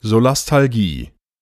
Solastalgie.